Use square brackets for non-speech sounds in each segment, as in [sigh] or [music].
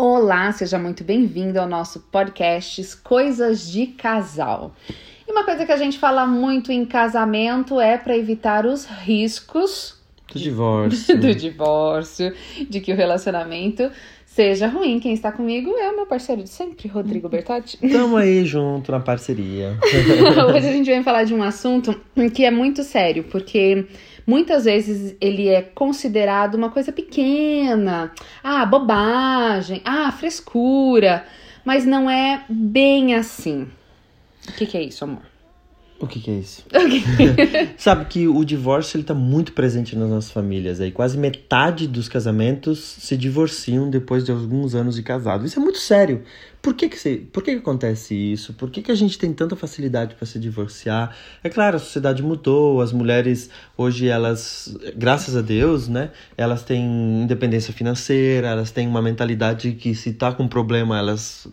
Olá, seja muito bem-vindo ao nosso podcast Coisas de Casal. E uma coisa que a gente fala muito em casamento é para evitar os riscos do divórcio. [laughs] do divórcio, de que o relacionamento seja ruim. Quem está comigo é o meu parceiro de sempre, Rodrigo [laughs] Bertotti. Tamo aí junto na parceria. [laughs] Hoje a gente vem falar de um assunto que é muito sério, porque muitas vezes ele é considerado uma coisa pequena, ah, bobagem, ah, frescura, mas não é bem assim. O que, que é isso, amor? O que, que é isso? [laughs] [laughs] Sabe que o divórcio ele tá muito presente nas nossas famílias. Aí quase metade dos casamentos se divorciam depois de alguns anos de casado. Isso é muito sério. Por que que, se, por que, que acontece isso? Por que, que a gente tem tanta facilidade para se divorciar? É claro, a sociedade mudou, as mulheres hoje elas, graças a Deus, né? Elas têm independência financeira, elas têm uma mentalidade que se tá com problema, elas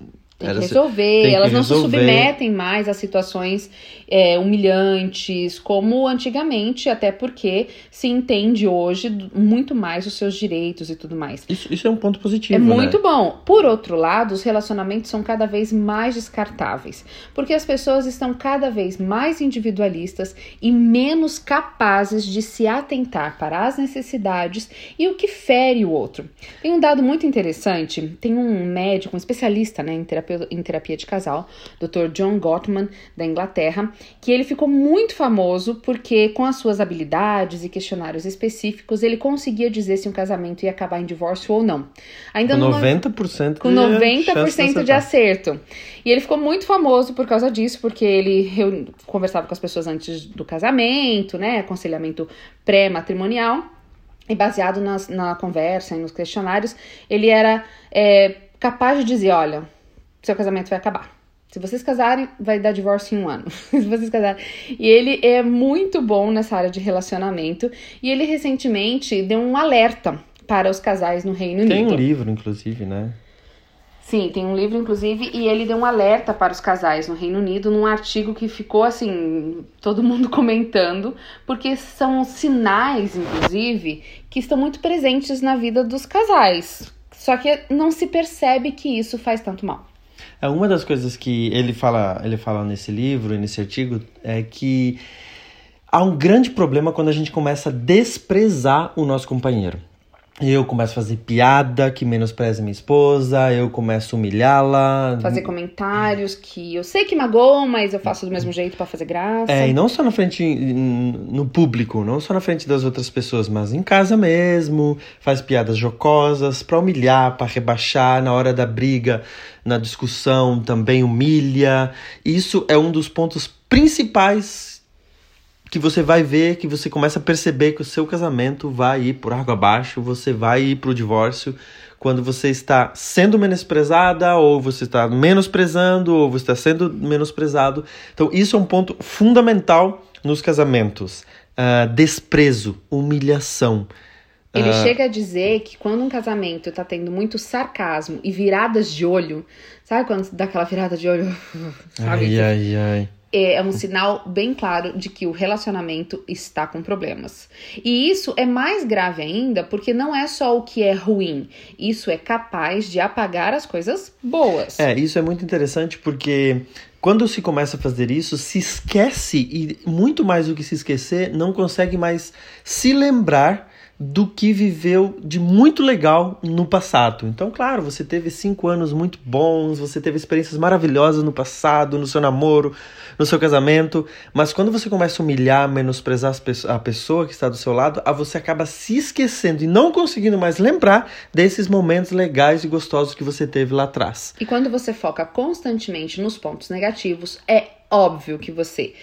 tem que resolver, tem que elas não resolver. se submetem mais a situações é, humilhantes como antigamente, até porque se entende hoje muito mais os seus direitos e tudo mais. Isso, isso é um ponto positivo. É né? muito bom. Por outro lado, os relacionamentos são cada vez mais descartáveis, porque as pessoas estão cada vez mais individualistas e menos capazes de se atentar para as necessidades e o que fere o outro. Tem um dado muito interessante: tem um médico, um especialista né, em terapia, em terapia de casal, Dr. John Gottman, da Inglaterra, que ele ficou muito famoso porque, com as suas habilidades e questionários específicos, ele conseguia dizer se um casamento ia acabar em divórcio ou não. Ainda com numa, 90% com 90% de acerto. E ele ficou muito famoso por causa disso, porque ele eu, conversava com as pessoas antes do casamento, né? Aconselhamento pré-matrimonial. E baseado nas, na conversa e nos questionários, ele era é, capaz de dizer: olha, seu casamento vai acabar. Se vocês casarem, vai dar divórcio em um ano. [laughs] Se vocês casarem. E ele é muito bom nessa área de relacionamento. E ele recentemente deu um alerta para os casais no Reino Unido. Tem um livro, inclusive, né? Sim, tem um livro, inclusive, e ele deu um alerta para os casais no Reino Unido num artigo que ficou assim, todo mundo [laughs] comentando, porque são sinais, inclusive, que estão muito presentes na vida dos casais. Só que não se percebe que isso faz tanto mal. É uma das coisas que ele fala, ele fala nesse livro, nesse artigo, é que há um grande problema quando a gente começa a desprezar o nosso companheiro. Eu começo a fazer piada que menospreza minha esposa, eu começo a humilhá-la. Fazer comentários que eu sei que magoam, mas eu faço do mesmo jeito para fazer graça. É, e não só na frente, no público, não só na frente das outras pessoas, mas em casa mesmo. Faz piadas jocosas para humilhar, para rebaixar. Na hora da briga, na discussão, também humilha. Isso é um dos pontos principais que você vai ver, que você começa a perceber que o seu casamento vai ir por água abaixo, você vai ir para o divórcio quando você está sendo menosprezada, ou você está menosprezando, ou você está sendo menosprezado. Então, isso é um ponto fundamental nos casamentos: uh, desprezo, humilhação. Ele uh... chega a dizer que quando um casamento está tendo muito sarcasmo e viradas de olho, sabe quando dá aquela virada de olho? [laughs] Sabe? Ai, ai, ai. É, um sinal bem claro de que o relacionamento está com problemas. E isso é mais grave ainda porque não é só o que é ruim, isso é capaz de apagar as coisas boas. É, isso é muito interessante porque quando se começa a fazer isso, se esquece e muito mais do que se esquecer, não consegue mais se lembrar do que viveu de muito legal no passado. Então, claro, você teve cinco anos muito bons, você teve experiências maravilhosas no passado, no seu namoro, no seu casamento, mas quando você começa a humilhar, menosprezar a pessoa que está do seu lado, você acaba se esquecendo e não conseguindo mais lembrar desses momentos legais e gostosos que você teve lá atrás. E quando você foca constantemente nos pontos negativos, é óbvio que você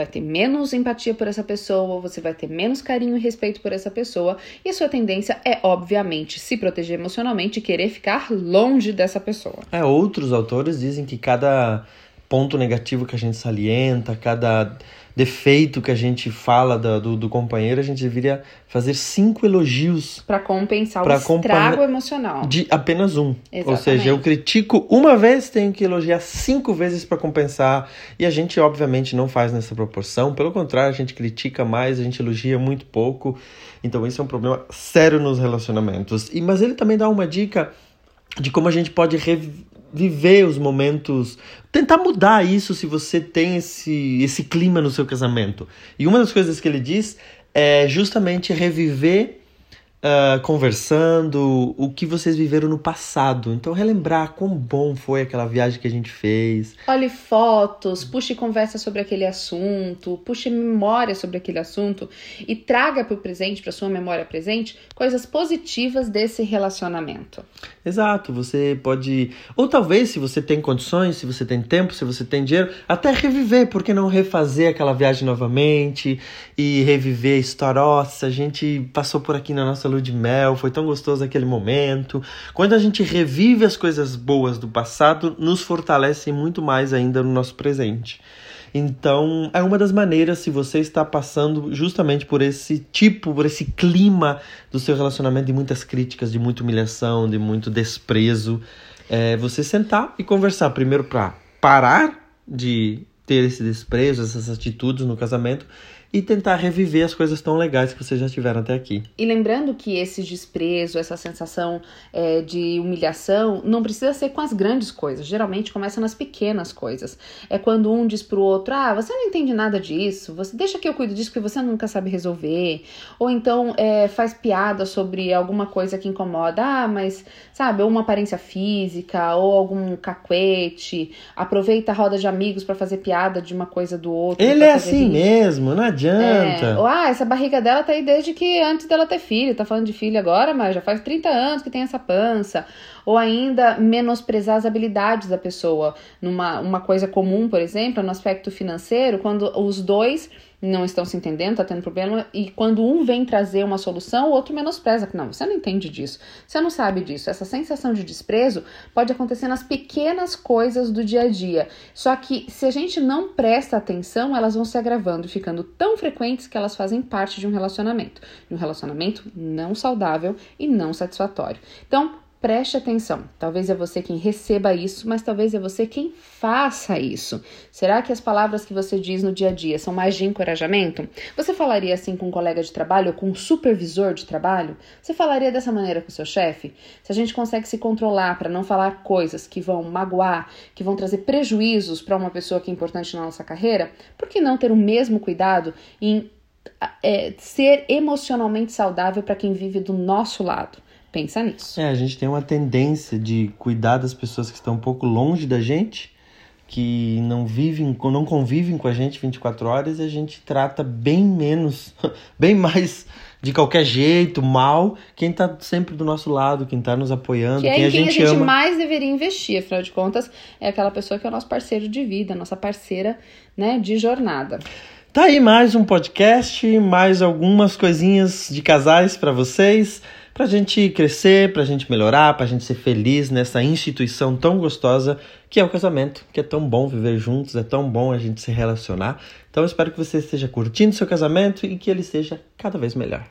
vai ter menos empatia por essa pessoa, você vai ter menos carinho e respeito por essa pessoa, e sua tendência é, obviamente, se proteger emocionalmente e querer ficar longe dessa pessoa. É, outros autores dizem que cada ponto negativo que a gente salienta, cada defeito que a gente fala do, do, do companheiro, a gente deveria fazer cinco elogios. Para compensar pra o estrago emocional. De apenas um. Exatamente. Ou seja, eu critico uma vez, tenho que elogiar cinco vezes para compensar. E a gente, obviamente, não faz nessa proporção. Pelo contrário, a gente critica mais, a gente elogia muito pouco. Então, isso é um problema sério nos relacionamentos. E, mas ele também dá uma dica de como a gente pode reviver os momentos, tentar mudar isso se você tem esse, esse clima no seu casamento. E uma das coisas que ele diz é justamente reviver uh, conversando, o que vocês viveram no passado. Então, relembrar quão bom foi aquela viagem que a gente fez. Olhe fotos, puxe conversa sobre aquele assunto, puxe memória sobre aquele assunto e traga para o presente, para sua memória presente, coisas positivas desse relacionamento. Exato, você pode. Ou talvez, se você tem condições, se você tem tempo, se você tem dinheiro, até reviver, por que não refazer aquela viagem novamente e reviver a história? Nossa, a gente passou por aqui na nossa lua de mel, foi tão gostoso aquele momento. Quando a gente revive as coisas boas do passado, nos fortalece muito mais ainda no nosso presente. Então, é uma das maneiras, se você está passando justamente por esse tipo, por esse clima do seu relacionamento de muitas críticas, de muita humilhação, de muito desprezo, é você sentar e conversar. Primeiro, para parar de ter esse desprezo, essas atitudes no casamento e tentar reviver as coisas tão legais que vocês já tiveram até aqui. E lembrando que esse desprezo, essa sensação é, de humilhação, não precisa ser com as grandes coisas. Geralmente começa nas pequenas coisas. É quando um diz pro outro: ah, você não entende nada disso, você deixa que eu cuido disso porque você nunca sabe resolver. Ou então é, faz piada sobre alguma coisa que incomoda, ah, mas sabe, ou uma aparência física, ou algum cacuete. Aproveita a roda de amigos para fazer piada de uma coisa do outro. Ele é assim mesmo, não adianta adianta. É. Ah, essa barriga dela tá aí desde que antes dela ter filho. Tá falando de filho agora, mas já faz 30 anos que tem essa pança. Ou ainda menosprezar as habilidades da pessoa. Numa uma coisa comum, por exemplo, no aspecto financeiro, quando os dois não estão se entendendo, tá tendo problema, e quando um vem trazer uma solução, o outro menospreza. Não, você não entende disso, você não sabe disso. Essa sensação de desprezo pode acontecer nas pequenas coisas do dia a dia. Só que se a gente não presta atenção, elas vão se agravando ficando tão frequentes que elas fazem parte de um relacionamento. De um relacionamento não saudável e não satisfatório. Então, Preste atenção, talvez é você quem receba isso, mas talvez é você quem faça isso. Será que as palavras que você diz no dia a dia são mais de encorajamento? Você falaria assim com um colega de trabalho ou com um supervisor de trabalho? Você falaria dessa maneira com o seu chefe? Se a gente consegue se controlar para não falar coisas que vão magoar, que vão trazer prejuízos para uma pessoa que é importante na nossa carreira, por que não ter o mesmo cuidado em é, ser emocionalmente saudável para quem vive do nosso lado? Pensa nisso. É, a gente tem uma tendência de cuidar das pessoas que estão um pouco longe da gente, que não vivem, não convivem com a gente 24 horas e a gente trata bem menos, [laughs] bem mais de qualquer jeito, mal, quem tá sempre do nosso lado, quem tá nos apoiando, que é quem, a gente quem a gente ama. mais deveria investir, afinal de contas, é aquela pessoa que é o nosso parceiro de vida, nossa parceira, né, de jornada. Tá aí mais um podcast, mais algumas coisinhas de casais para vocês para a gente crescer, para a gente melhorar, para a gente ser feliz nessa instituição tão gostosa que é o casamento, que é tão bom viver juntos, é tão bom a gente se relacionar. Então espero que você esteja curtindo seu casamento e que ele seja cada vez melhor.